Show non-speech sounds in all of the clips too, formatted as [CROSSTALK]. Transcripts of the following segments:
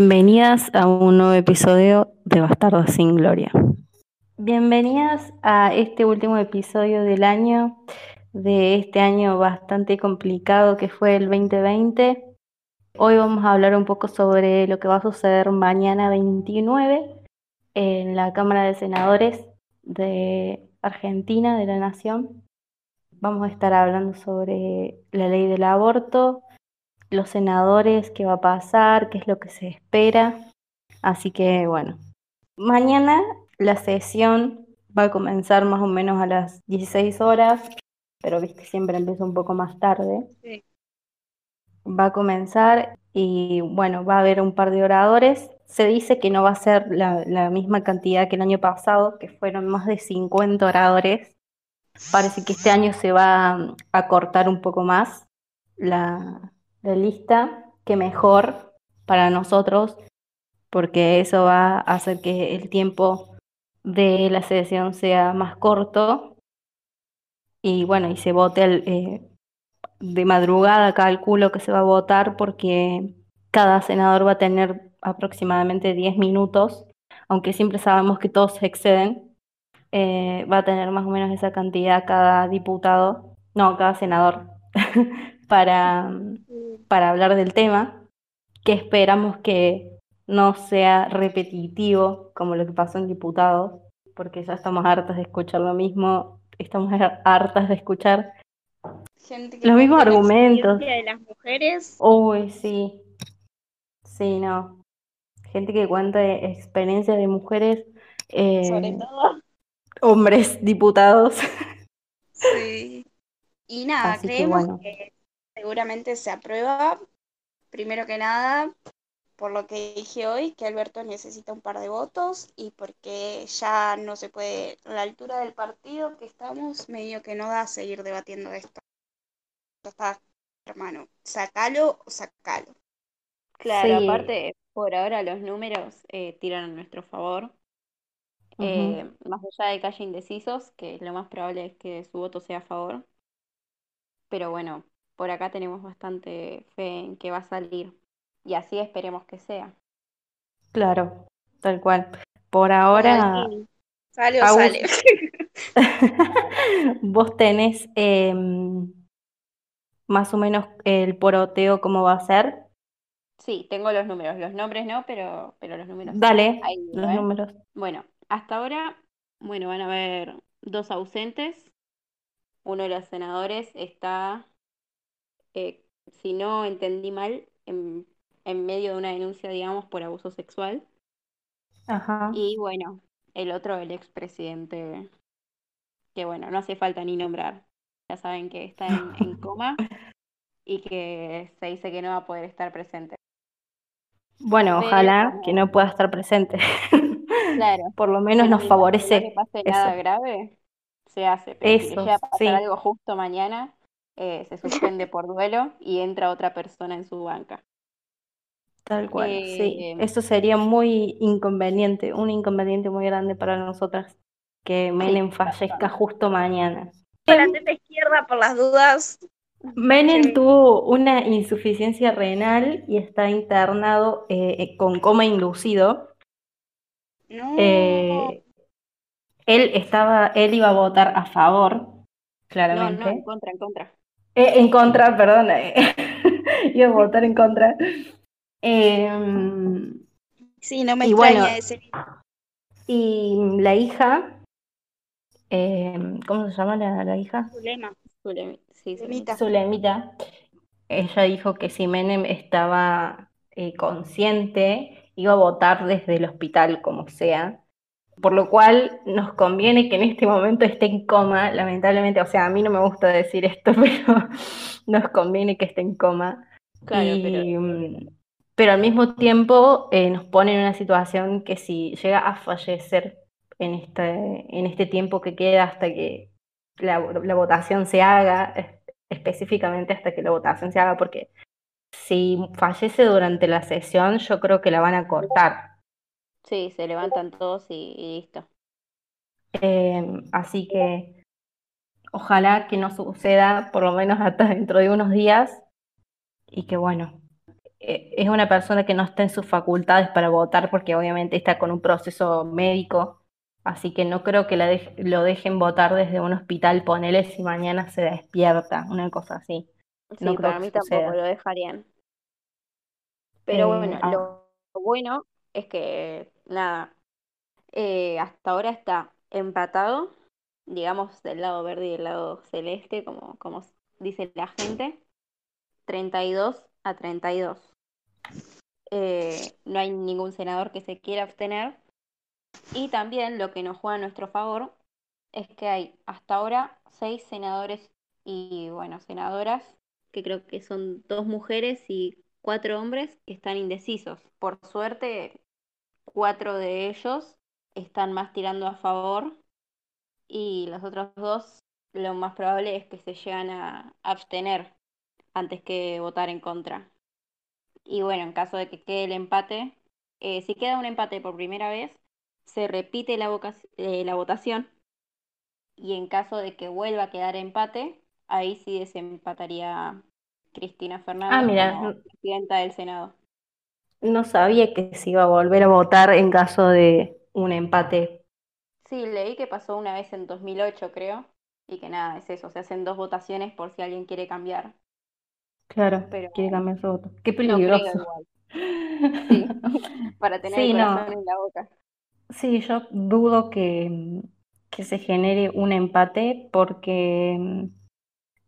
Bienvenidas a un nuevo episodio de Bastardos sin Gloria. Bienvenidas a este último episodio del año, de este año bastante complicado que fue el 2020. Hoy vamos a hablar un poco sobre lo que va a suceder mañana 29 en la Cámara de Senadores de Argentina, de la Nación. Vamos a estar hablando sobre la ley del aborto, los senadores, qué va a pasar, qué es lo que se espera. Así que bueno, mañana la sesión va a comenzar más o menos a las 16 horas, pero viste, siempre empieza un poco más tarde. Sí. Va a comenzar y bueno, va a haber un par de oradores. Se dice que no va a ser la, la misma cantidad que el año pasado, que fueron más de 50 oradores. Parece que este año se va a cortar un poco más la, la lista, que mejor para nosotros, porque eso va a hacer que el tiempo de la sesión sea más corto y bueno, y se vote el, eh, de madrugada, calculo que se va a votar porque cada senador va a tener aproximadamente 10 minutos, aunque siempre sabemos que todos exceden, eh, va a tener más o menos esa cantidad cada diputado, no, cada senador, [LAUGHS] para, para hablar del tema, que esperamos que no sea repetitivo como lo que pasó en diputados, porque ya estamos hartas de escuchar lo mismo, estamos hartas de escuchar Gente que los mismos la argumentos. experiencia de las mujeres. Uy, sí, sí, no. Gente que cuenta experiencias de mujeres, eh, Sobre todo. hombres diputados. Sí. Y nada, Así que creemos bueno. que seguramente se aprueba. Primero que nada, por lo que dije hoy, que Alberto necesita un par de votos y porque ya no se puede, a la altura del partido que estamos, medio que no da a seguir debatiendo esto. Ya está, hermano, sacalo o sacalo. Claro, Sí. aparte, por ahora los números eh, tiran a nuestro favor. Eh, más allá de que haya indecisos, que lo más probable es que su voto sea a favor. Pero bueno, por acá tenemos bastante fe en que va a salir. Y así esperemos que sea. Claro, tal cual. Por ahora, Sale o Agus- sale. [LAUGHS] vos tenés em, más o menos el poroteo cómo va a ser. Sí, tengo los números. Los nombres no, pero, pero los números. Dale, Ahí digo, los ¿eh? números. Bueno, hasta ahora, bueno, van a haber dos ausentes. Uno de los senadores está, eh, si no entendí mal, en, en medio de una denuncia, digamos, por abuso sexual. Ajá. Y bueno, el otro, el expresidente, que bueno, no hace falta ni nombrar. Ya saben que está en, en [LAUGHS] coma y que se dice que no va a poder estar presente. Bueno, Pero ojalá como- que no pueda estar presente. [LAUGHS] Claro. Por lo menos nos favorece No le pase nada grave, se hace. Pero si Eso, llega a pasar sí. algo justo mañana, eh, se [LAUGHS] suspende por duelo y entra otra persona en su banca. Tal cual, sí. Eh, Eso sería muy inconveniente, un inconveniente muy grande para nosotras que Menem fallezca justo mañana. Con la teta izquierda por las dudas. Menem Sí. tuvo una insuficiencia renal y está internado eh, eh, con coma inducido. No. Eh, él estaba, él iba a votar a favor, no, no, claramente. en contra, en contra. Eh, en contra, perdón. eh, [LAUGHS] iba a votar en contra. Em, Sí, no me Y extraña bueno, ese. y la hija, em, ¿cómo se llama la, la hija? Zulema. Sí, sí. Zulemita. Zulemita. Ella dijo que si Menem estaba eh, consciente, iba a votar desde el hospital como sea. Por lo cual nos conviene que en este momento esté en coma, lamentablemente, o sea, a mí no me gusta decir esto, [LAUGHS] pero nos conviene que esté en coma. Claro, Y, pero mm, pero al mismo tiempo eh, nos pone en una situación que si llega a fallecer en este, en este tiempo que queda hasta que la, la votación se haga, es- específicamente hasta que la votación se haga, porque si fallece durante la sesión, yo creo que la van a cortar. Sí, se levantan todos y, y listo. Eh, así que ojalá que no suceda, por lo menos hasta dentro de unos días, y que bueno, eh, es una persona que no está en sus facultades para votar porque obviamente está con un proceso médico, así que no creo que la lo dejen votar desde un hospital, ponele si mañana se despierta, una cosa así. Sí, no para mí tampoco lo dejarían. Pero eh, bueno, ah. lo bueno es que, nada, eh, hasta ahora está empatado, digamos, del lado verde y del lado celeste, como, como dice la gente, 32 a 32. Eh, no hay ningún senador que se quiera abstener. Y también lo que nos juega a nuestro favor es que hay hasta ahora seis senadores y, bueno, senadoras, que creo que son dos mujeres y cuatro hombres que están indecisos. Por suerte, cuatro de ellos están más tirando a favor y los otros dos lo más probable es que se llegan a abstener antes que votar en contra. Y bueno, en caso de que quede el empate, eh, si queda un empate por primera vez, se repite la, eh, la votación y en caso de que vuelva a quedar empate, ahí sí desempataría Cristina Fernández ah, como presidenta del Senado. No sabía que se iba a volver a votar en caso de un empate. Sí, leí que pasó una vez en 2008, creo, y que nada, es eso, se hacen dos votaciones por si alguien quiere cambiar. Claro, Pero, quiere cambiar su voto. Qué peligroso. [LAUGHS] Sí, [LAUGHS] para tener el corazón en la boca. Sí, yo dudo que, que se genere un empate porque mm,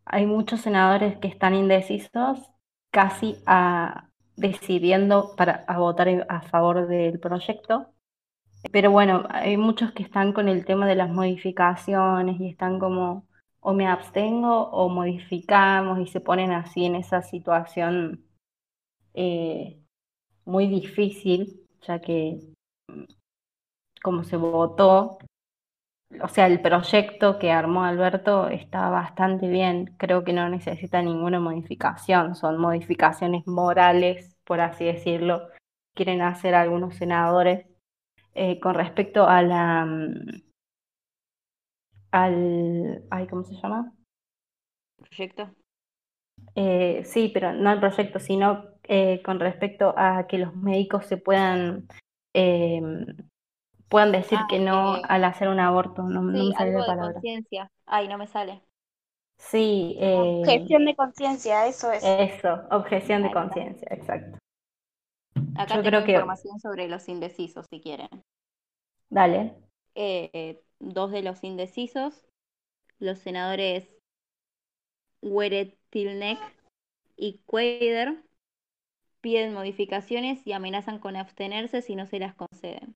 hay muchos senadores que están indecisos casi a, decidiendo para votar a favor del proyecto. Pero bueno, hay muchos que están con el tema de las modificaciones y están como o me abstengo o modificamos y se ponen así en esa situación eh, muy difícil, ya que mm, como se votó, o sea, el proyecto que armó Alberto está bastante bien, creo que no necesita ninguna modificación, son modificaciones morales, por así decirlo, quieren hacer algunos senadores eh, con respecto a la mm, al ay, ¿cómo se llama? Proyecto. Eh, sí, pero no al proyecto, sino eh, con respecto a que los médicos se puedan puedan decir ah, que no eh, al hacer un aborto. No, me sale la palabra. conciencia. Ay, no me sale. Sí. Eh, objeción de conciencia, eso es. Eso, objeción de conciencia, exacto. Acá Yo tengo creo información sobre los indecisos, si quieren. Dale. Eh, dos de los indecisos, los senadores Tilnek y Quader, piden modificaciones y amenazan con abstenerse si no se las conceden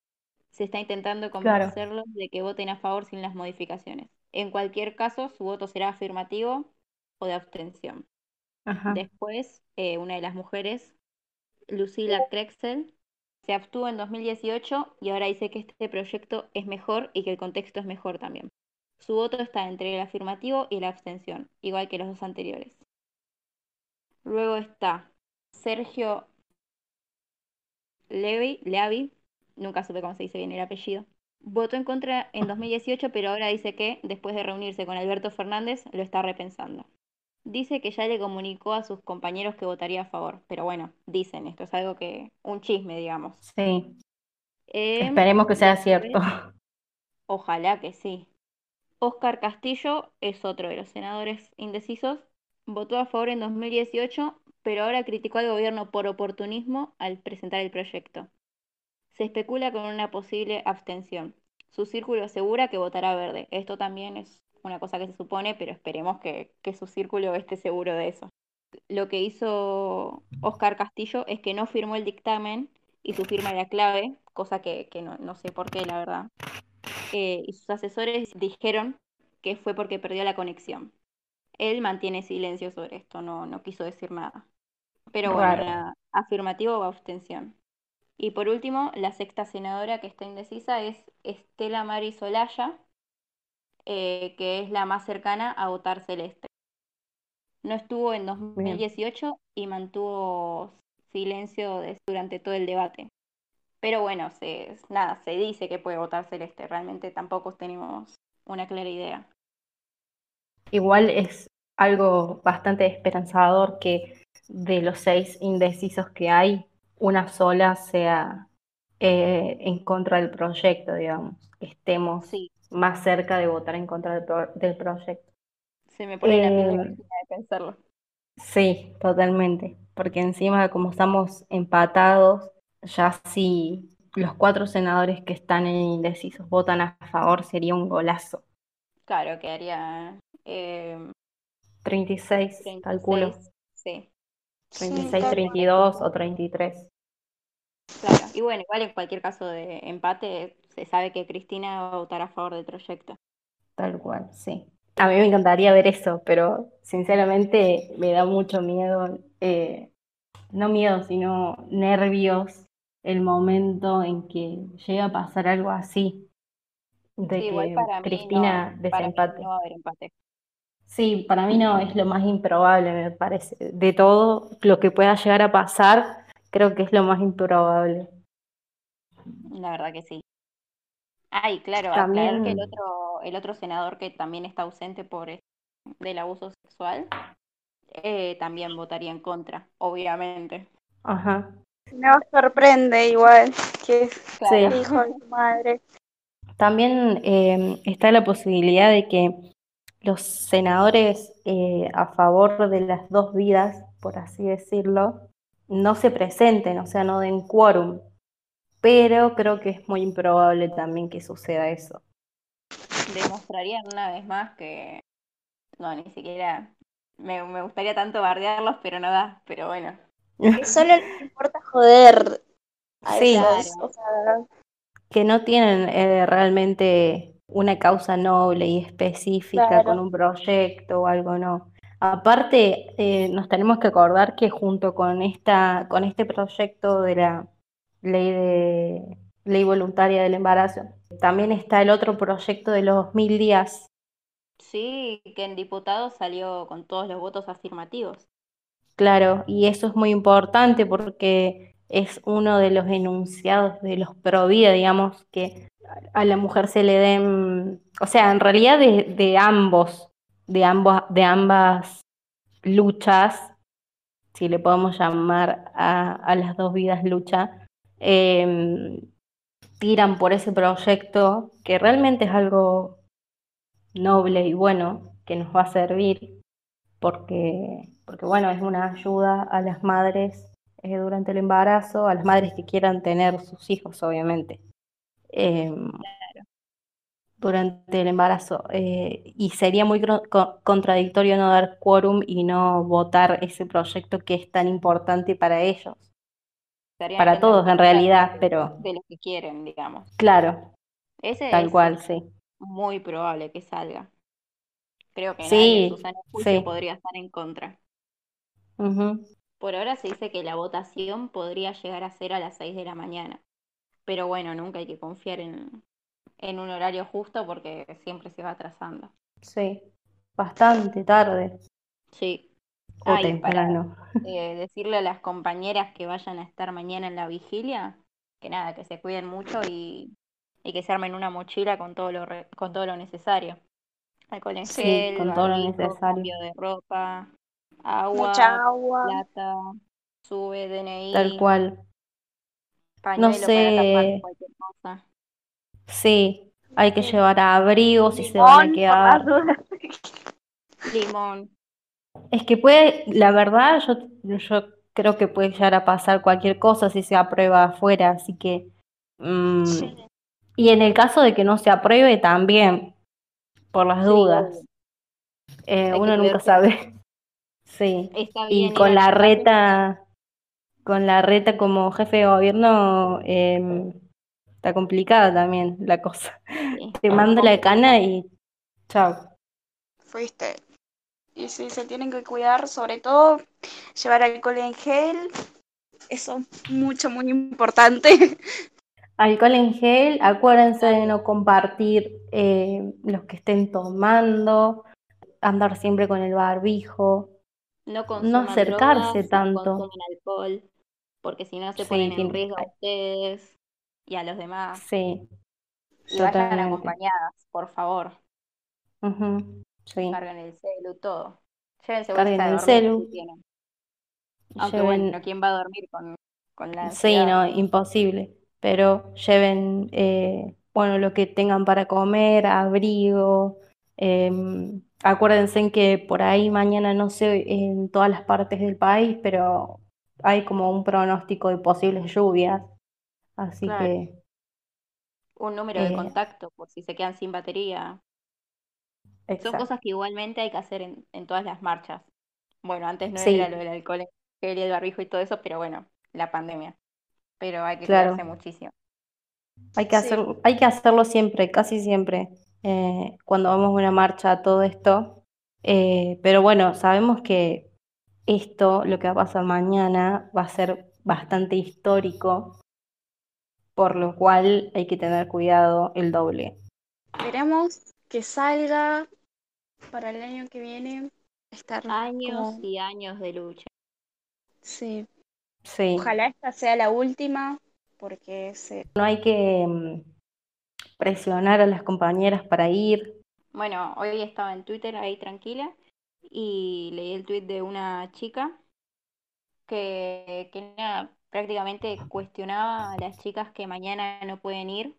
se está intentando convencerlos de que voten a favor sin las modificaciones. En cualquier caso, su voto será afirmativo o de abstención. Después, eh, una de las mujeres, Lucila Krexel, se abstuvo en 2018 y ahora dice que este proyecto es mejor y que el contexto es mejor también. Su voto está entre el afirmativo y la abstención, igual que los dos anteriores. Luego está Sergio Levi, Leavi, nunca supe cómo se dice bien el apellido, votó en contra en 2018, pero ahora dice que, después de reunirse con Alberto Fernández, lo está repensando. Dice que ya le comunicó a sus compañeros que votaría a favor, pero bueno, dicen, esto es algo que, un chisme, digamos. Sí. Em, Esperemos que sea cierto. Ojalá que sí. Oscar Castillo es otro de los senadores indecisos. Votó a favor en 2018, pero ahora criticó al gobierno por oportunismo al presentar el proyecto. Se especula con una posible abstención. Su círculo asegura que votará verde. Esto también es una cosa que se supone, pero esperemos que, su círculo esté seguro de eso. Lo que hizo Oscar Castillo es que no firmó el dictamen y su firma era clave, cosa que, no, sé por qué, la verdad. Eh, y sus asesores dijeron que fue porque perdió la conexión. Él mantiene silencio sobre esto, no, no quiso decir nada. Pero bueno, afirmativo o abstención. Y por último, la sexta senadora que está indecisa es Estela Mari Solaya, eh, que es la más cercana a votar celeste. No estuvo en 2018 y mantuvo silencio durante todo el debate. Pero bueno, se, nada, se dice que puede votar celeste. Realmente tampoco tenemos una clara idea. Igual es algo bastante esperanzador que de los seis indecisos que hay, una sola sea eh, en contra del proyecto, digamos, que estemos Sí, más cerca de votar en contra del, pro- del proyecto. se me pone la piel de Eh, de pensarlo. Sí, totalmente, porque encima como estamos empatados, ya si los cuatro senadores que están en indecisos votan a favor, sería un golazo. Claro, quedaría eh, 36, calculo. 36. Sí, Sí, 36, tal- 32 o 33. claro. Y bueno, igual en cualquier caso de empate, se sabe que Cristina va a votar a favor del proyecto. Tal cual, sí. A mí me encantaría ver eso, pero sinceramente me da mucho miedo, eh, no miedo, sino nervios el momento en que llega a pasar algo así, de Sí, que Cristina no, desempate. no va a haber empate. Sí, para mí no es lo más improbable, me parece. De todo lo que pueda llegar a pasar, creo que es lo más improbable. La verdad que sí. Ay, claro, aclarar que el También, otro, el otro senador que también está ausente por es- del abuso sexual, eh, también votaría en contra, obviamente. ajá, Me sorprende igual que sí. el hijo de su madre. También eh, está la posibilidad de que los senadores eh, a favor de las dos vidas, por así decirlo, no se presenten, o sea, no den quórum. Pero creo que es muy improbable también que suceda eso. Demostrarían una vez más que no, ni siquiera me, me gustaría tanto bardearlos, pero no da, pero bueno. [LAUGHS] Solo les importa joder a Sí. O sea, que no tienen eh, realmente una causa noble y específica Claro. con un proyecto o algo, no. Aparte, eh, nos tenemos que acordar que junto con esta, con este proyecto de la ley de ley voluntaria del embarazo, también está el otro proyecto de los mil días. Sí, que en diputados salió con todos los votos afirmativos. Claro, y eso es muy importante porque es uno de los enunciados de los pro vida, digamos, que a la mujer se le den, o sea, en realidad de, ambos, de ambos, de ambas luchas, si le podemos llamar a, las dos vidas lucha, eh, tiran por ese proyecto que realmente es algo noble y bueno que nos va a servir porque, porque bueno, es una ayuda a las madres eh, durante el embarazo, a las madres que quieran tener sus hijos, obviamente, eh, durante el embarazo. Eh, y sería muy co- contradictorio no dar quórum y no votar ese proyecto que es tan importante para ellos, Estarían para todos en realidad, de, pero de lo que quieren, digamos. claro, Ese tal es cual, sí. muy probable que salga. Creo que nadie Sí, sano juicio sí. podría estar en contra. ujú, Por ahora se dice que la votación podría llegar a ser a las 6 de la mañana. Pero bueno, nunca hay que confiar en, en un horario justo porque siempre se va atrasando. Sí, bastante tarde Sí. o para temprano. [LAUGHS] eh, decirle a las compañeras que vayan a estar mañana en la vigilia, que nada, que se cuiden mucho y, y que se armen una mochila con todo lo, re- con todo lo necesario. Alcohol en Sí, gel, con todo lo necesario. cambio de ropa, agua, mucha agua. plata, sube, Tal DNI, cual. pañuelo para tapar sé. cosa. Sí, hay que llevar abrigos si se van a quedar. [LAUGHS] Limón, Es que puede, la verdad, yo, yo creo que puede llegar a pasar cualquier cosa si se aprueba afuera, así que... mm, Sí. y en el caso de que no se apruebe también, por las Sí, dudas. Eh, uno nunca sabe. Sí. Está Y bien con la reta, con la reta como jefe de gobierno, em, está complicada también la cosa. Sí, Te es manda la cana y chao. Fuiste. Y sí, se tienen que cuidar, sobre todo llevar alcohol en gel. Eso es mucho, muy importante. [LAUGHS] Alcohol en gel, acuérdense de no compartir eh, los que estén tomando, andar siempre con el barbijo, No no acercarse drogas, no tanto. consuman alcohol, porque si no se Sí, ponen en riesgo a ustedes y a los demás. sí, Y vayan totalmente. acompañadas, por favor. Ujú, sí, Carguen el celu, todo. Llévense Carguen de el celu. si tienen. Aunque bueno, lleven, ¿quién va a dormir con, con la sí, ansiedad? no, imposible, pero lleven, eh, bueno, lo que tengan para comer, abrigo. em, acuérdense en que por ahí mañana no sé en todas las partes del país, pero hay como un pronóstico de posibles lluvias, así Claro, que un número de eh, contacto por si se quedan sin batería. Son cosas que igualmente hay que hacer en, en todas las marchas. Bueno, antes no era lo del alcohol y el barbijo y todo eso, pero bueno, la pandemia. Pero hay que cuidarse claro. muchísimo. Hay que hacer, Sí, hay que hacerlo siempre, casi siempre, eh, cuando vamos a una marcha, todo esto. Eh, pero bueno, sabemos que esto, lo que va a pasar mañana, va a ser bastante histórico, por lo cual hay que tener cuidado el doble. esperemos que salga para el año que viene. Estar Años como, y años de lucha. sí, Sí, ojalá esta sea la última, porque se, no hay que mm, presionar a las compañeras para ir. Bueno, hoy estaba en Twitter ahí tranquila y leí el tweet de una chica que, prácticamente cuestionaba a las chicas que mañana no pueden ir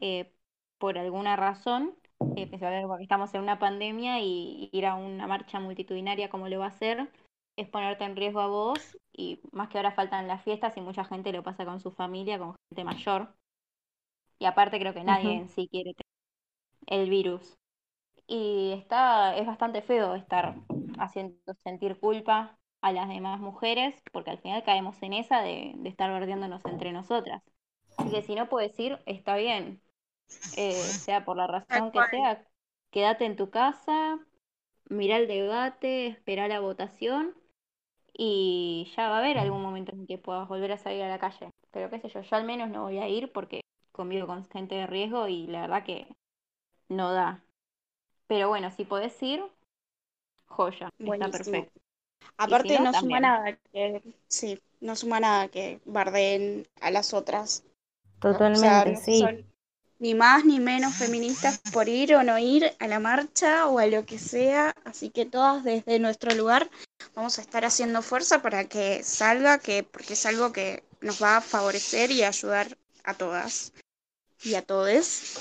eh, por alguna razón, porque estamos en una pandemia y ir a una marcha multitudinaria como lo va a hacer es ponerte en riesgo a vos y más que ahora faltan las fiestas y mucha gente lo pasa con su familia, con gente mayor. Y aparte creo que nadie en sí quiere tener el virus. Y está, es bastante feo estar haciendo sentir culpa a las demás mujeres, porque al final caemos en esa de, de estar verdiéndonos entre nosotras. Así que si no puedes ir, está bien, eh, sea por la razón que sea, quédate en tu casa, mira el debate, espera la votación y ya va a haber algún momento en que puedas volver a salir a la calle. Pero qué sé yo, yo al menos no voy a ir porque convivo con gente de riesgo y la verdad que no da. Pero bueno, si podés ir, joya, está perfecto. Si Aparte no, no suma nada que, sí, no suma nada que bardeen a las otras. O sea, Totalmente, no sí. son ni más ni menos feministas por ir o no ir a la marcha o a lo que sea. Así que todas desde nuestro lugar vamos a estar haciendo fuerza para que salga, que, porque es algo que nos va a favorecer y ayudar a todas y a todes.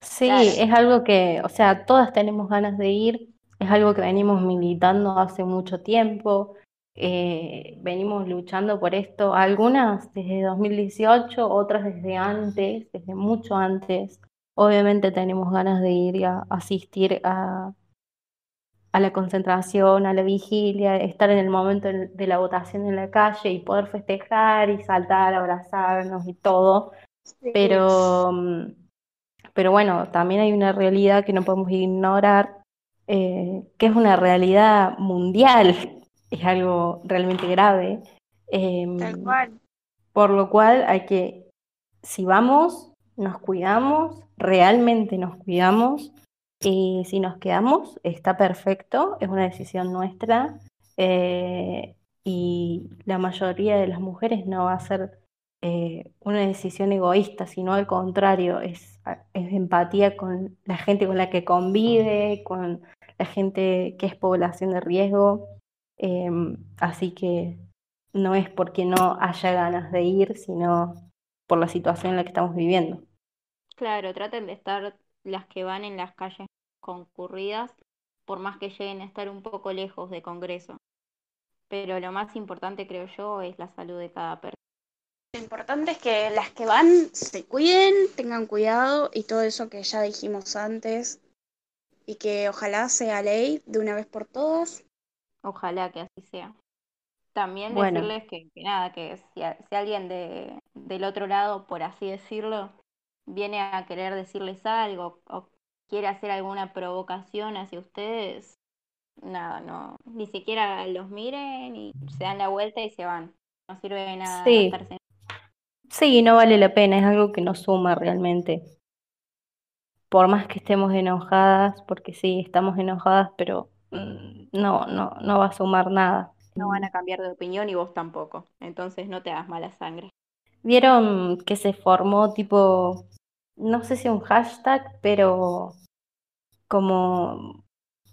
Sí, Claro, es algo que, o sea, todas tenemos ganas de ir, es algo que venimos militando hace mucho tiempo, eh, venimos luchando por esto, algunas desde 2018, otras desde antes, desde mucho antes. Obviamente tenemos ganas de ir a asistir a, a la concentración, a la vigilia, estar en el momento de la votación en la calle y poder festejar y saltar, abrazarnos y todo, Sí, pero... mm, pero bueno, también hay una realidad que no podemos ignorar, eh, que es una realidad mundial, [LAUGHS] es algo realmente grave, tal em, cual. por lo cual hay que, si vamos, nos cuidamos, realmente nos cuidamos, y si nos quedamos, está perfecto, es una decisión nuestra, eh, y la mayoría de las mujeres no va a ser eh, una decisión egoísta, sino al contrario, es, es empatía con la gente con la que convive, con la gente que es población de riesgo, em, así que no es porque no haya ganas de ir, sino por la situación en la que estamos viviendo. claro, traten de estar las que van en las calles concurridas, por más que lleguen a estar un poco lejos de Congreso. Pero lo más importante, creo yo, es la salud de cada persona. Lo importante es que las que van se cuiden, tengan cuidado y todo eso que ya dijimos antes y que ojalá sea ley de una vez por todas. Ojalá que así sea. También Bueno, decirles que, que nada, que si, a- si alguien de, del otro lado, por así decirlo, viene a querer decirles algo o quiere hacer alguna provocación hacia ustedes, nada, no, ni siquiera los miren y se dan la vuelta y se van. No sirve de nada sí, gastarse. sí, no vale la pena, es algo que nos suma realmente. Por más que estemos enojadas, porque sí, estamos enojadas, pero mm, no, no, no va a sumar nada. No van a cambiar de opinión y vos tampoco. Entonces no te hagas mala sangre. Vieron que se formó tipo, no sé si un hashtag, pero como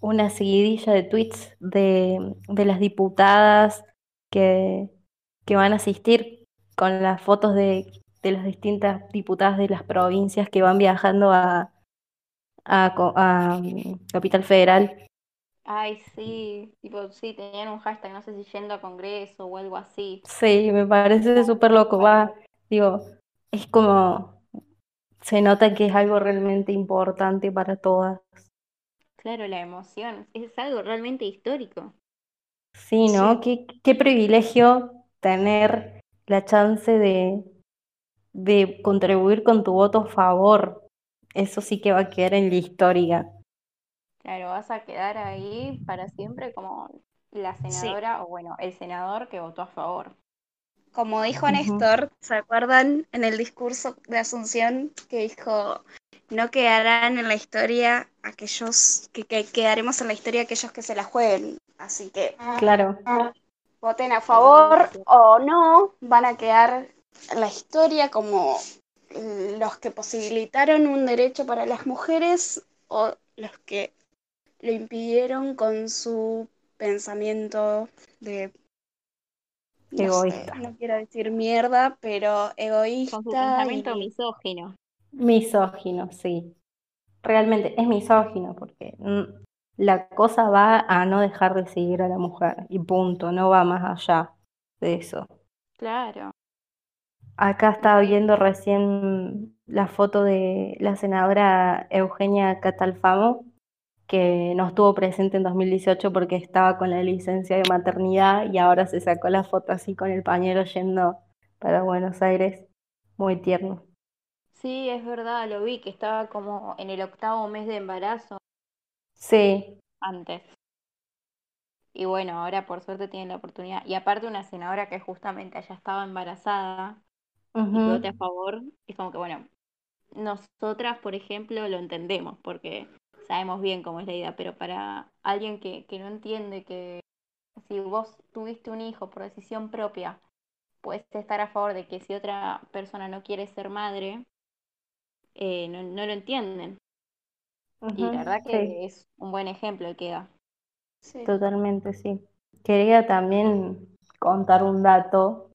una seguidilla de tweets de, de las diputadas que, que van a asistir con las fotos de, de las distintas diputadas de las provincias que van viajando a, a, a, mm, Capital Federal. Ay, sí, tipo, sí, tenían un hashtag, no sé si yendo a Congreso o algo así. Sí, me parece súper loco. Va, digo, es como se nota que es algo realmente importante para todas. Claro, la emoción, es algo realmente histórico. Sí, ¿no? Sí. Qué, qué privilegio tener la chance de, de contribuir con tu voto a favor. Eso sí que va a quedar en la historia. Claro, vas a quedar ahí para siempre como la Sí. senadora o bueno, el senador que votó a favor. Como dijo Ujú. Néstor, ¿se acuerdan en el discurso de Asunción que dijo, no quedarán en la historia aquellos, que, que quedaremos en la historia aquellos que se la jueguen? Así que Claro, voten a favor o no, van a quedar en la historia como los que posibilitaron un derecho para las mujeres o los que lo impidieron con su pensamiento de no sé, Egoísta. no quiero decir mierda, pero Con su egoísta pensamiento y misógino. misógino, sí. Realmente es misógino porque la cosa va a no dejar de seguir a la mujer y punto, no va más allá de eso. Claro. Acá estaba viendo recién la foto de la senadora Eugenia Catalfamo, que no estuvo presente en 2018 porque estaba con la licencia de maternidad y ahora se sacó la foto así con el pañuelo yendo para Buenos Aires. Muy tierno. Sí, es verdad, lo vi que estaba como en el octavo mes de embarazo Sí, antes. Y bueno, ahora por suerte tienen la oportunidad. Y aparte una senadora que justamente ya estaba embarazada y ujú, vote a favor, es como que bueno, nosotras, por ejemplo, lo entendemos porque sabemos bien cómo es la idea, pero para alguien que, que no entiende que si vos tuviste un hijo por decisión propia, puedes estar a favor de que si otra persona no quiere ser madre, eh, no, no lo entienden. Y la verdad sí, que es un buen ejemplo el que da. sí. totalmente sí. Quería también contar un dato.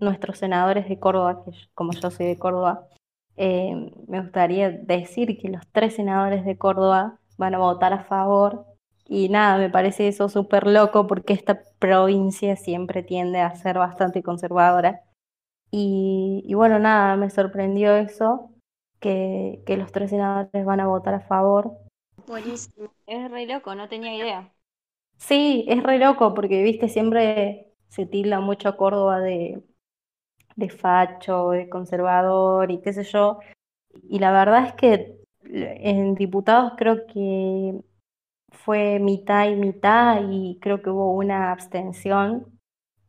Nuestros senadores de Córdoba, que yo- como yo soy de Córdoba, eh, me gustaría decir que los tres senadores de Córdoba van a votar a favor. Y nada, me parece eso súper loco porque esta provincia siempre tiende a ser bastante conservadora. Y, y bueno, nada, me sorprendió eso, que, que los tres senadores van a votar a favor. Buenísimo. Es re loco, no tenía idea. Sí, es re loco porque, viste, siempre se tilda mucho a Córdoba de, de facho, de conservador y qué sé yo. Y la verdad es que en diputados creo que fue mitad y mitad y creo que hubo una abstención.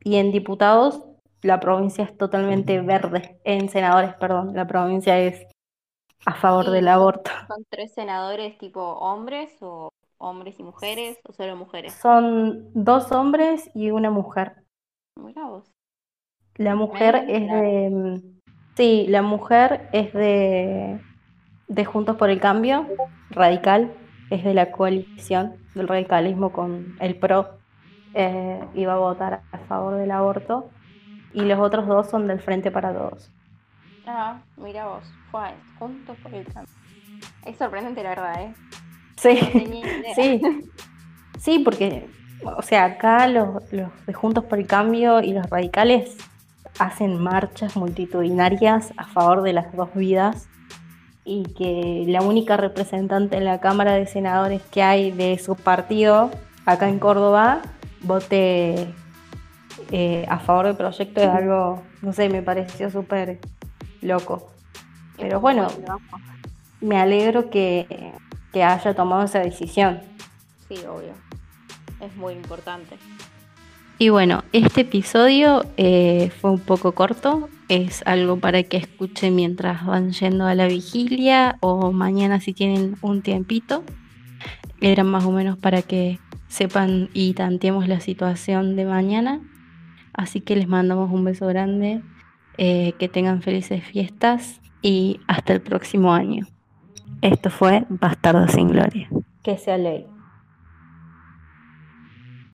Y en diputados la provincia es totalmente verde. En senadores, perdón, la provincia es a favor ¿Y del aborto. [LAUGHS] son tres senadores tipo hombres o hombres y mujeres o solo mujeres? Son dos hombres y una mujer. Mirá vos. La mujer es de... mm, Sí, la mujer es de, de Juntos por el Cambio, radical, es de la coalición del radicalismo con el PRO, eh, iba a votar a favor del aborto, y los otros dos son del Frente para Todos. Ah, mira vos. Fue juntos por el cambio. Es sorprendente la verdad, ¿eh? Sí, [LAUGHS] sí, sí, porque, o sea, acá los, los de Juntos por el Cambio y los radicales hacen marchas multitudinarias a favor de las dos vidas y que la única representante en la Cámara de Senadores que hay de su partido acá en Córdoba vote eh, a favor del proyecto es algo, no sé, me pareció súper loco. Pero bueno, me alegro que, que haya tomado esa decisión. Sí, obvio. Es muy importante. Y bueno, este episodio eh, fue un poco corto, es algo para que escuchen mientras van yendo a la vigilia o mañana si tienen un tiempito. Era más o menos para que sepan y tanteemos la situación de mañana. Así que les mandamos un beso grande, eh, que tengan felices fiestas y hasta el próximo año. Esto fue Bastardo sin Gloria. Que sea ley.